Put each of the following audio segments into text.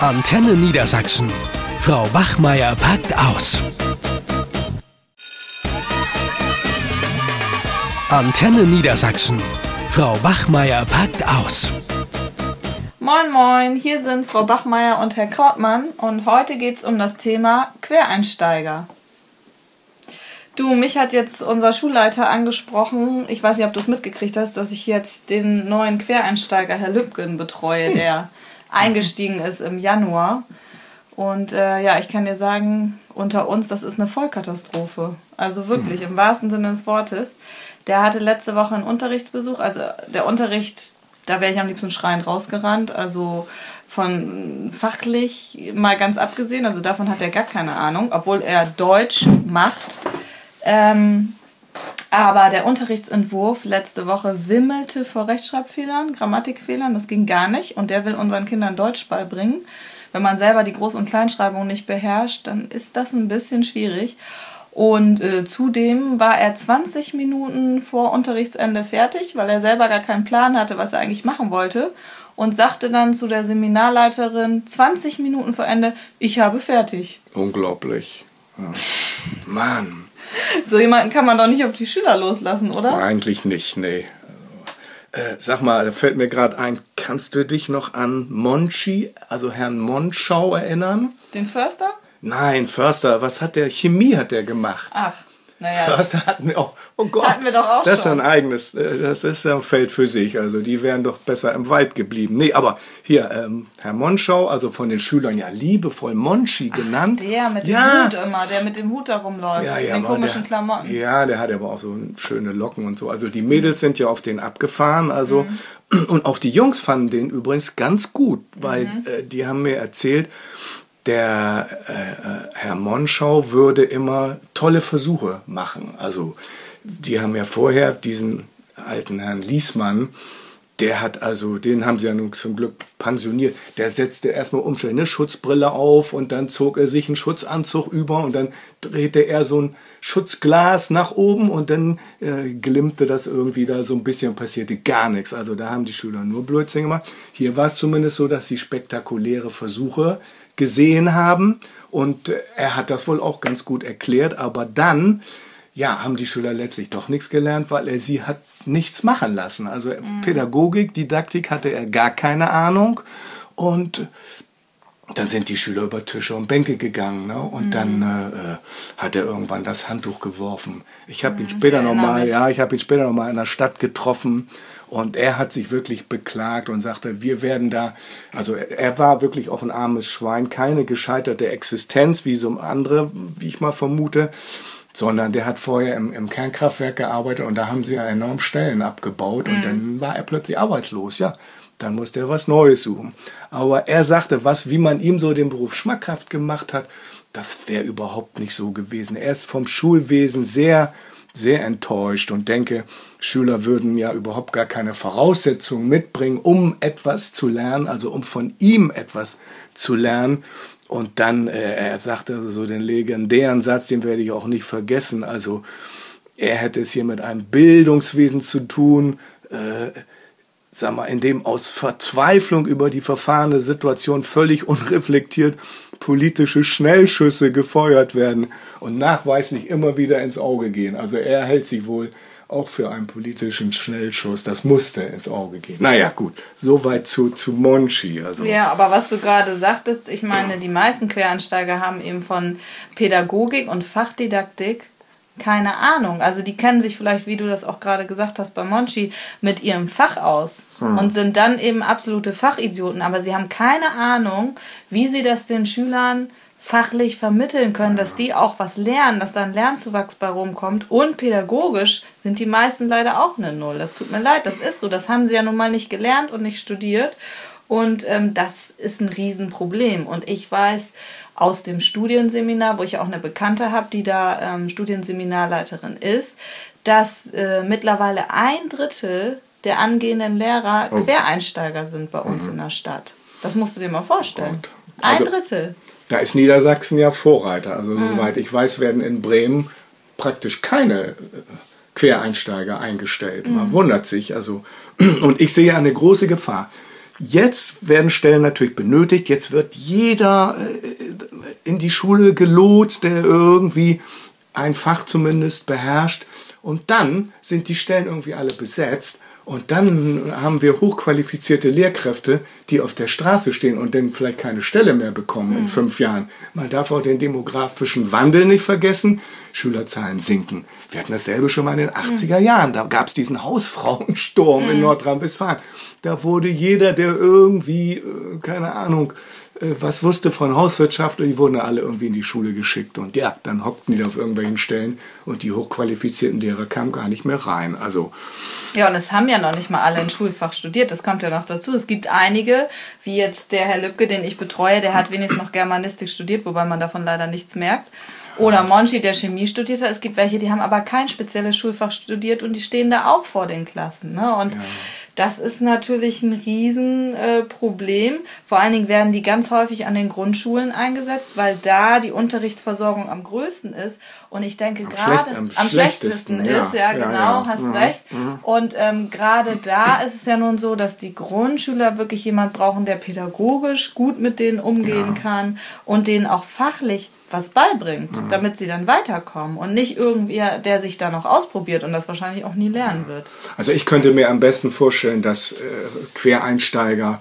Antenne Niedersachsen. Frau Wachmeier packt aus. Antenne Niedersachsen. Frau Wachmeier packt aus. Moin Moin, hier sind Frau Bachmeier und Herr Krautmann und heute geht es um das Thema Quereinsteiger. Du, mich hat jetzt unser Schulleiter angesprochen, ich weiß nicht, ob du es mitgekriegt hast, dass ich jetzt den neuen Quereinsteiger, Herr Lübgen, betreue, der eingestiegen ist im Januar. Und äh, ja, ich kann dir sagen, unter uns, das ist eine Vollkatastrophe. Also wirklich, im wahrsten Sinne des Wortes. Der hatte letzte Woche einen Unterrichtsbesuch. Also der Unterricht, da wäre ich am liebsten schreiend rausgerannt. Also von fachlich mal ganz abgesehen, also davon hat er gar keine Ahnung, obwohl er Deutsch macht. Ähm, aber der Unterrichtsentwurf letzte Woche wimmelte vor Rechtschreibfehlern, Grammatikfehlern, das ging gar nicht. Und der will unseren Kindern Deutsch beibringen. Wenn man selber die Groß- und Kleinschreibung nicht beherrscht, dann ist das ein bisschen schwierig. Und äh, zudem war er 20 Minuten vor Unterrichtsende fertig, weil er selber gar keinen Plan hatte, was er eigentlich machen wollte. Und sagte dann zu der Seminarleiterin 20 Minuten vor Ende, ich habe fertig. Unglaublich. Ja. Mann. So jemanden kann man doch nicht auf die Schüler loslassen, oder? Eigentlich nicht, nee. Äh, sag mal, da fällt mir gerade ein, kannst du dich noch an Monchi, also Herrn Monschau erinnern? Den Förster? Nein, Förster, was hat der? Chemie hat der gemacht. Ach, naja. Förster hatten wir auch. Oh Gott. Hatten wir doch auch das ist ein eigenes, äh, das ist ja ein Feld für sich. Also die wären doch besser im Wald geblieben. Nee, aber hier, ähm, Herr Monschau, also von den Schülern ja liebevoll Monchi genannt. Der mit dem ja. Hut immer, der mit dem Hut da rumläuft. Ja, ja, den komischen der, Klamotten. Ja, der hat aber auch so schöne Locken und so. Also die Mädels sind ja auf den abgefahren, also und auch die Jungs fanden den übrigens ganz gut, weil äh, die haben mir erzählt, der äh, äh, Herr Monschau würde immer tolle Versuche machen. Also die haben ja vorher diesen alten Herrn Liesmann, der hat also, den haben sie ja nun zum Glück pensioniert. Der setzte erstmal umständlich eine Schutzbrille auf und dann zog er sich einen Schutzanzug über und dann drehte er so ein Schutzglas nach oben und dann äh, glimmte das irgendwie da so ein bisschen, passierte gar nichts. Also da haben die Schüler nur Blödsinn gemacht. Hier war es zumindest so, dass sie spektakuläre Versuche gesehen haben und äh, er hat das wohl auch ganz gut erklärt, aber dann ja, haben die Schüler letztlich doch nichts gelernt, weil er sie hat nichts machen lassen. Also Pädagogik, Didaktik hatte er gar keine Ahnung. Und dann sind die Schüler über Tische und Bänke gegangen. Ne? Und dann äh, hat er irgendwann das Handtuch geworfen. Ich habe ihn später nochmal, ja, ich habe ihn später nochmal in der Stadt getroffen. Und er hat sich wirklich beklagt und sagte, wir werden da, also er war wirklich auch ein armes Schwein, keine gescheiterte Existenz, wie so andere, wie ich mal vermute sondern der hat vorher im, im Kernkraftwerk gearbeitet und da haben sie ja enorm Stellen abgebaut und dann war er plötzlich arbeitslos, ja. Dann musste er was Neues suchen. Aber er sagte, was, wie man ihm so den Beruf schmackhaft gemacht hat, das wäre überhaupt nicht so gewesen. Er ist vom Schulwesen sehr, sehr enttäuscht und denke, Schüler würden ja überhaupt gar keine Voraussetzungen mitbringen, um etwas zu lernen, also um von ihm etwas zu lernen. Und dann, äh, er sagte also so den legendären Satz, den werde ich auch nicht vergessen. Also er hätte es hier mit einem Bildungswesen zu tun, äh, sag mal, in dem aus Verzweiflung über die verfahrene Situation völlig unreflektiert politische Schnellschüsse gefeuert werden und nachweislich immer wieder ins Auge gehen. Also er hält sich wohl auch für einen politischen Schnellschuss. Das musste ins Auge gehen. Naja, gut. Soweit zu, zu Monchi. Also, Ja, aber was du gerade sagtest, ich meine, die meisten Quereinsteiger haben eben von Pädagogik und Fachdidaktik keine Ahnung. Also die kennen sich vielleicht, wie du das auch gerade gesagt hast bei Monchi, mit ihrem Fach aus und sind dann eben absolute Fachidioten. Aber sie haben keine Ahnung, wie sie das den Schülern fachlich vermitteln können, dass die auch was lernen, dass da ein Lernzuwachs bei rumkommt. Und pädagogisch sind die meisten leider auch eine Null. Das tut mir leid, das ist so. Das haben sie ja nun mal nicht gelernt und nicht studiert. Und ähm, das ist ein Riesenproblem. Und ich weiß aus dem Studienseminar, wo ich auch eine Bekannte habe, die da ähm, Studienseminarleiterin ist, dass äh, mittlerweile ein Drittel der angehenden Lehrer Quereinsteiger sind bei uns in der Stadt. Das musst du dir mal vorstellen. Gott. Also- ein Drittel. Da ist Niedersachsen ja Vorreiter. Also soweit ich weiß, werden in Bremen praktisch keine äh, Quereinsteiger eingestellt. Man wundert sich. Also und ich sehe eine große Gefahr. jetzt werden Stellen natürlich benötigt. Jetzt wird jeder äh, in die Schule gelotst, der irgendwie ein Fach zumindest beherrscht. Und dann sind die Stellen irgendwie alle besetzt. Und dann haben wir hochqualifizierte Lehrkräfte, die auf der Straße stehen und dann vielleicht keine Stelle mehr bekommen mhm. in fünf Jahren. Man darf auch den demografischen Wandel nicht vergessen. Schülerzahlen sinken. Wir hatten dasselbe schon mal in den 80er Jahren. Da gab es diesen Hausfrauensturm mhm. in Nordrhein-Westfalen. Da wurde jeder, der irgendwie, äh, keine Ahnung, was wusste von Hauswirtschaft und die wurden alle irgendwie in die Schule geschickt. Und ja, dann hockten die da auf irgendwelchen Stellen und die hochqualifizierten Lehrer kamen gar nicht mehr rein. Also ja, und es haben ja noch nicht mal alle ein Schulfach studiert. Das kommt ja noch dazu. Es gibt einige, wie jetzt der Herr Lübcke, den ich betreue, der hat wenigstens noch Germanistik studiert, wobei man davon leider nichts merkt. Oder Monchi, der Chemie studiert hat. Es gibt welche, die haben aber kein spezielles Schulfach studiert und die stehen da auch vor den Klassen. Ne? Und ja. Das ist natürlich ein Riesenproblem. Äh, Vor allen Dingen werden die ganz häufig an den Grundschulen eingesetzt, weil da die Unterrichtsversorgung am größten ist. Und ich denke gerade am, am, schlechtesten, schlechtesten ist, ja, ja genau, ja. hast ja. recht. Mhm. Und ähm, gerade da ist es ja nun so, dass die Grundschüler wirklich jemand brauchen, der pädagogisch gut mit denen umgehen kann und denen auch fachlich was beibringt, mhm. damit sie dann weiterkommen und nicht irgendwie, der sich da noch ausprobiert und das wahrscheinlich auch nie lernen wird. Also ich könnte mir am besten vorstellen, dass äh, Quereinsteiger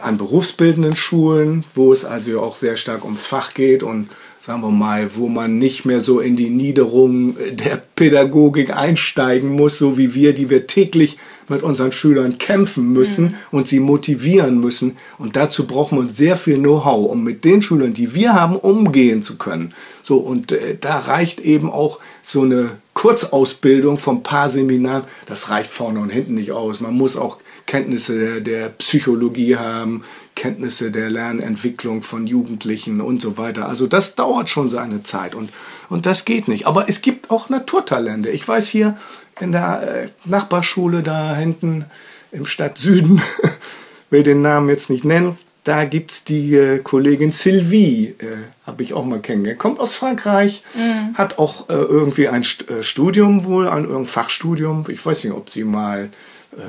an berufsbildenden Schulen, wo es also auch sehr stark ums Fach geht und sagen wir mal, wo man nicht mehr so in die Niederung der Pädagogik einsteigen muss, so wie wir, die wir täglich mit unseren Schülern kämpfen müssen mhm. und sie motivieren müssen. Und dazu brauchen wir sehr viel Know-how, um mit den Schülern, die wir haben, umgehen zu können. So, und äh, da reicht eben auch so eine Kurzausbildung von paar Seminaren, das reicht vorne und hinten nicht aus. Man muss auch Kenntnisse der, der Psychologie haben, Kenntnisse der Lernentwicklung von Jugendlichen und so weiter. Also das dauert schon seine Zeit und, und das geht nicht. Aber es gibt auch Naturtalente. Ich weiß hier in der äh, Nachbarschule da hinten im Stadtsüden, will den Namen jetzt nicht nennen, da gibt es die äh, Kollegin Sylvie, äh, habe ich auch mal kennengelernt. Kommt aus Frankreich, mhm. hat auch äh, irgendwie ein St äh, Studium wohl, ein, ein Fachstudium. Ich weiß nicht, ob sie mal äh,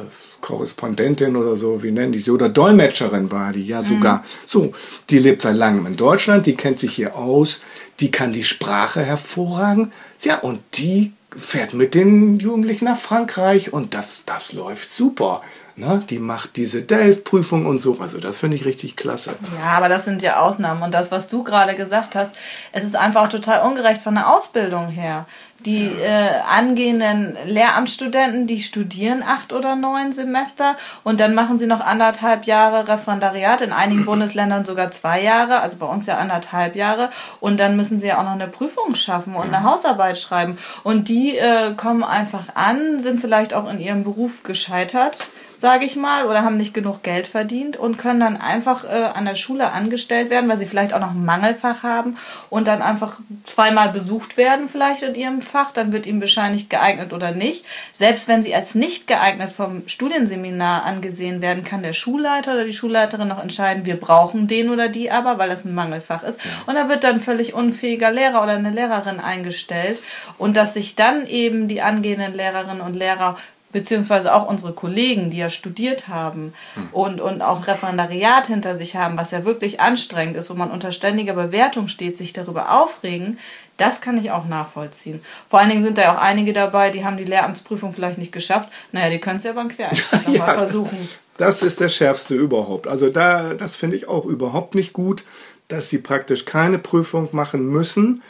Korrespondentin oder so, wie nennen die sie, oder Dolmetscherin war die, ja sogar. Mhm. So, die lebt seit langem in Deutschland, die kennt sich hier aus, die kann die Sprache hervorragend. Ja, und die fährt mit den Jugendlichen nach Frankreich und das, das läuft super. Ne? Die macht diese Delft-Prüfung und so. Also das finde ich richtig klasse. Ja, aber das sind ja Ausnahmen. Und das, was du gerade gesagt hast, es ist einfach auch total ungerecht von der Ausbildung her. Die äh, angehenden Lehramtsstudenten, die studieren acht oder neun Semester und dann machen sie noch anderthalb Jahre Referendariat, in einigen Bundesländern sogar zwei Jahre, also bei uns ja anderthalb Jahre. Und dann müssen sie ja auch noch eine Prüfung schaffen und eine Hausarbeit schreiben. Und die äh, kommen einfach an, sind vielleicht auch in ihrem Beruf gescheitert sage ich mal, oder haben nicht genug Geld verdient und können dann einfach äh, an der Schule angestellt werden, weil sie vielleicht auch noch ein Mangelfach haben und dann einfach zweimal besucht werden vielleicht in ihrem Fach, dann wird ihnen wahrscheinlich geeignet oder nicht. Selbst wenn sie als nicht geeignet vom Studienseminar angesehen werden, kann der Schulleiter oder die Schulleiterin noch entscheiden, wir brauchen den oder die aber, weil das ein Mangelfach ist. Und da wird dann völlig unfähiger Lehrer oder eine Lehrerin eingestellt und dass sich dann eben die angehenden Lehrerinnen und Lehrer beziehungsweise auch unsere Kollegen, die ja studiert haben hm. und, und auch Referendariat hinter sich haben, was ja wirklich anstrengend ist, wo man unter ständiger Bewertung steht, sich darüber aufregen, das kann ich auch nachvollziehen. Vor allen Dingen sind da ja auch einige dabei, die haben die Lehramtsprüfung vielleicht nicht geschafft. Naja, die können es ja beim Quereinstieg ja, mal versuchen. Das ist der schärfste überhaupt. Also da, das finde ich auch überhaupt nicht gut, dass sie praktisch keine Prüfung machen müssen,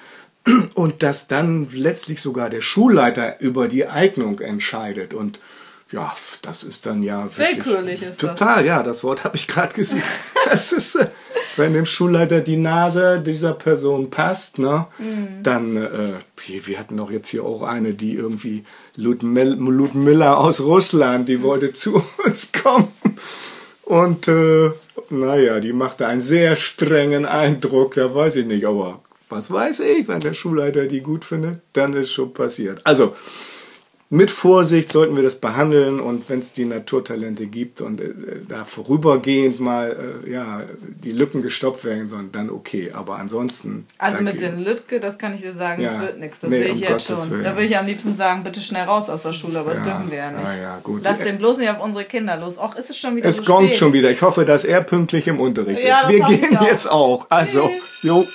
und dass dann letztlich sogar der Schulleiter über die Eignung entscheidet und ja, das ist dann ja wirklich willkürlich ist total, das. ja, das Wort habe ich gerade gesucht. das ist, äh, wenn dem Schulleiter die Nase dieser Person passt, ne, mhm. dann, äh, wir hatten doch jetzt hier auch eine, die irgendwie Ludmilla aus Russland, die wollte zu uns kommen und äh, naja, die machte einen sehr strengen Eindruck, da weiß ich nicht, aber was weiß ich, wenn der Schulleiter die gut findet, dann ist schon passiert. Also, mit Vorsicht sollten wir das behandeln und wenn es die Naturtalente gibt und äh, da vorübergehend mal äh, ja, die Lücken gestoppt werden sollen, dann okay. Aber ansonsten. Also mit den Lücken, das kann ich dir sagen, Ja. das wird nichts. Das Nee, sehe um ich jetzt Gottes schon. Willen. Da würde ich am liebsten sagen, bitte schnell raus aus der Schule, aber das Ja. dürfen wir ja nicht. Ah, ja, gut. Lass den bloß nicht auf unsere Kinder los. Auch ist es schon wieder Es so kommt spät. schon wieder. Ich hoffe, dass er pünktlich im Unterricht ist. das Wir gehen jetzt auch. Also, jo.